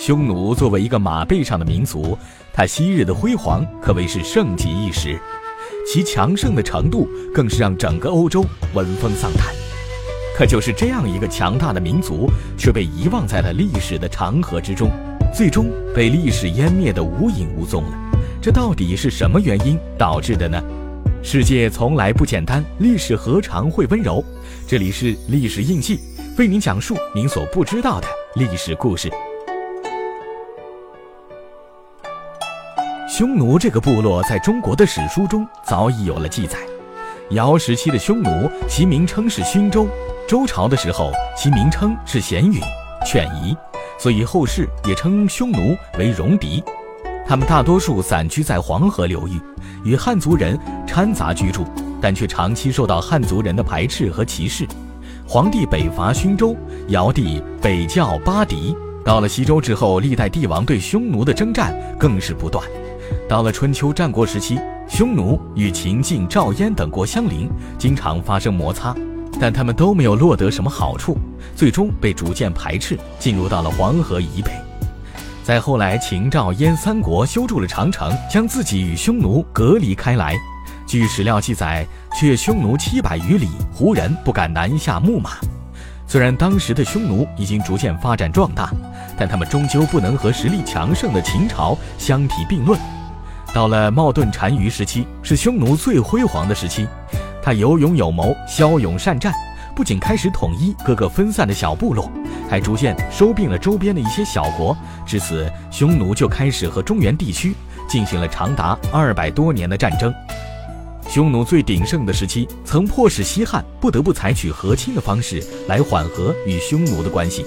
匈奴作为一个马背上的民族，它昔日的辉煌可谓是盛极一时，其强盛的程度更是让整个欧洲闻风丧胆。可就是这样一个强大的民族，却被遗忘在了历史的长河之中，最终被历史湮灭的无影无踪了。这到底是什么原因导致的呢？世界从来不简单，历史何尝会温柔？这里是历史印记，为您讲述您所不知道的历史故事。匈奴这个部落在中国的史书中早已有了记载。尧时期的匈奴，其名称是勋州；周朝的时候，其名称是咸允、犬夷，所以后世也称匈奴为戎狄。他们大多数散居在黄河流域，与汉族人掺杂居住，但却长期受到汉族人的排斥和歧视。黄帝北伐勋州，尧帝北教巴狄。到了西周之后，历代帝王对匈奴的征战更是不断。到了春秋战国时期，匈奴与秦晋、赵燕等国相邻，经常发生摩擦，但他们都没有落得什么好处，最终被逐渐排斥，进入到了黄河以北。在后来，秦、赵、燕三国修筑了长城，将自己与匈奴隔离开来。据史料记载，却匈奴七百余里，胡人不敢南下牧马。虽然当时的匈奴已经逐渐发展壮大，但他们终究不能和实力强盛的秦朝相提并论。到了冒顿单于时期，是匈奴最辉煌的时期。他有勇有谋，骁勇善战，不仅开始统一各个分散的小部落，还逐渐收并了周边的一些小国。至此，匈奴就开始和中原地区进行了长达二百多年的战争。匈奴最鼎盛的时期，曾迫使西汉不得不采取和亲的方式来缓和与匈奴的关系，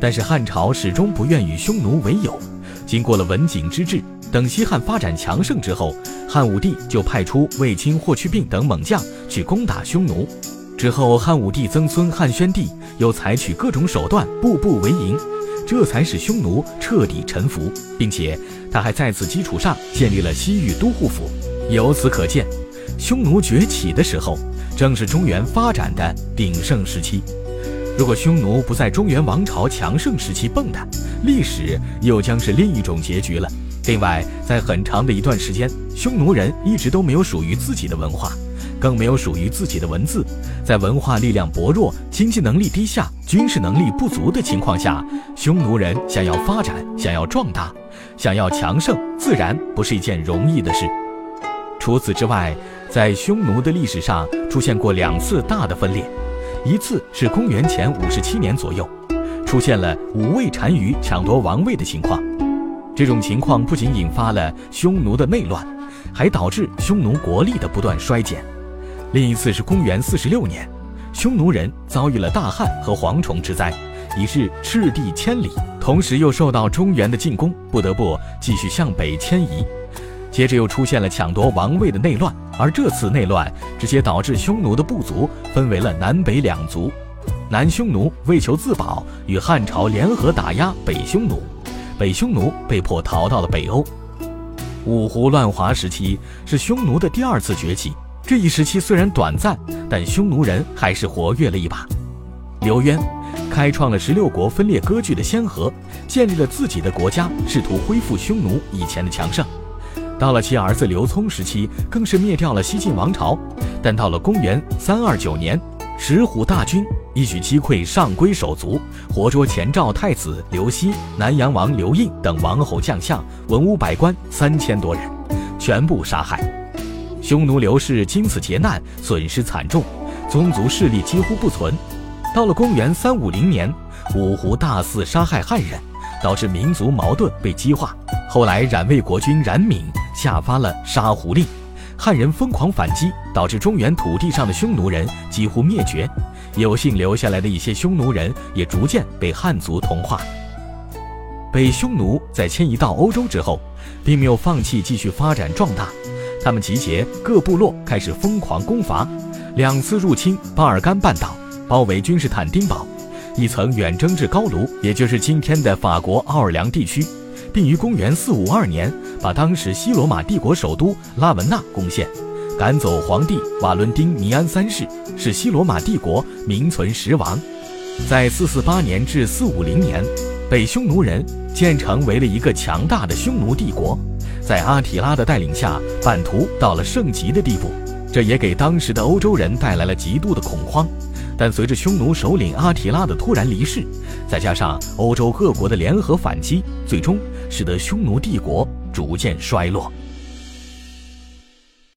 但是汉朝始终不愿与匈奴为友。经过了文景之治，等西汉发展强盛之后，汉武帝就派出卫青、霍去病等猛将去攻打匈奴。之后，汉武帝曾孙汉宣帝又采取各种手段，步步为营，这才使匈奴彻底臣服，并且他还在此基础上建立了西域都护府。由此可见。匈奴崛起的时候，正是中原发展的鼎盛时期。如果匈奴不在中原王朝强盛时期蹦跶，历史又将是另一种结局了。另外，在很长的一段时间，匈奴人一直都没有属于自己的文化，更没有属于自己的文字。在文化力量薄弱、经济能力低下、军事能力不足的情况下，匈奴人想要发展、想要壮大、想要强盛，自然不是一件容易的事。除此之外，在匈奴的历史上出现过两次大的分裂，一次是公元前五十七年左右，出现了五位单于抢夺王位的情况。这种情况不仅引发了匈奴的内乱，还导致匈奴国力的不断衰减。另一次是公元四十六年，匈奴人遭遇了大旱和蝗虫之灾，已是赤地千里，同时又受到中原的进攻，不得不继续向北迁移。接着又出现了抢夺王位的内乱，而这次内乱直接导致匈奴的部族分为了南北两族。南匈奴为求自保，与汉朝联合打压北匈奴，北匈奴被迫逃到了北欧。五胡乱华时期是匈奴的第二次崛起，这一时期虽然短暂，但匈奴人还是活跃了一把。刘渊开创了十六国分裂割据的先河，建立了自己的国家，试图恢复匈奴以前的强盛。到了其儿子刘聪时期，更是灭掉了西晋王朝。但到了公元三二九年，石虎大军一举击溃上归手足，活捉前赵太子刘熙、南阳王刘胤等王侯将相、文武百官三千多人，全部杀害。匈奴刘氏经此劫难，损失惨重，宗族势力几乎不存。到了公元三五零年，五胡大肆杀害汉人，导致民族矛盾被激化。后来，冉魏国君冉闵下发了杀胡令，汉人疯狂反击，导致中原土地上的匈奴人几乎灭绝。有幸留下来的一些匈奴人也逐渐被汉族同化。北匈奴在迁移到欧洲之后，并没有放弃继续发展壮大，他们集结各部落开始疯狂攻伐，两次入侵巴尔干半岛，包围君士坦丁堡，一层远征至高卢，也就是今天的法国奥尔良地区。并于公元四五二年把当时西罗马帝国首都拉文纳攻陷，赶走皇帝瓦伦丁尼安三世，使西罗马帝国名存实亡。在四四八年至四五零年，被匈奴人建成为了一个强大的匈奴帝国，在阿提拉的带领下，版图到了盛极的地步，这也给当时的欧洲人带来了极度的恐慌。但随着匈奴首领阿提拉的突然离世，再加上欧洲各国的联合反击，最终使得匈奴帝国逐渐衰落。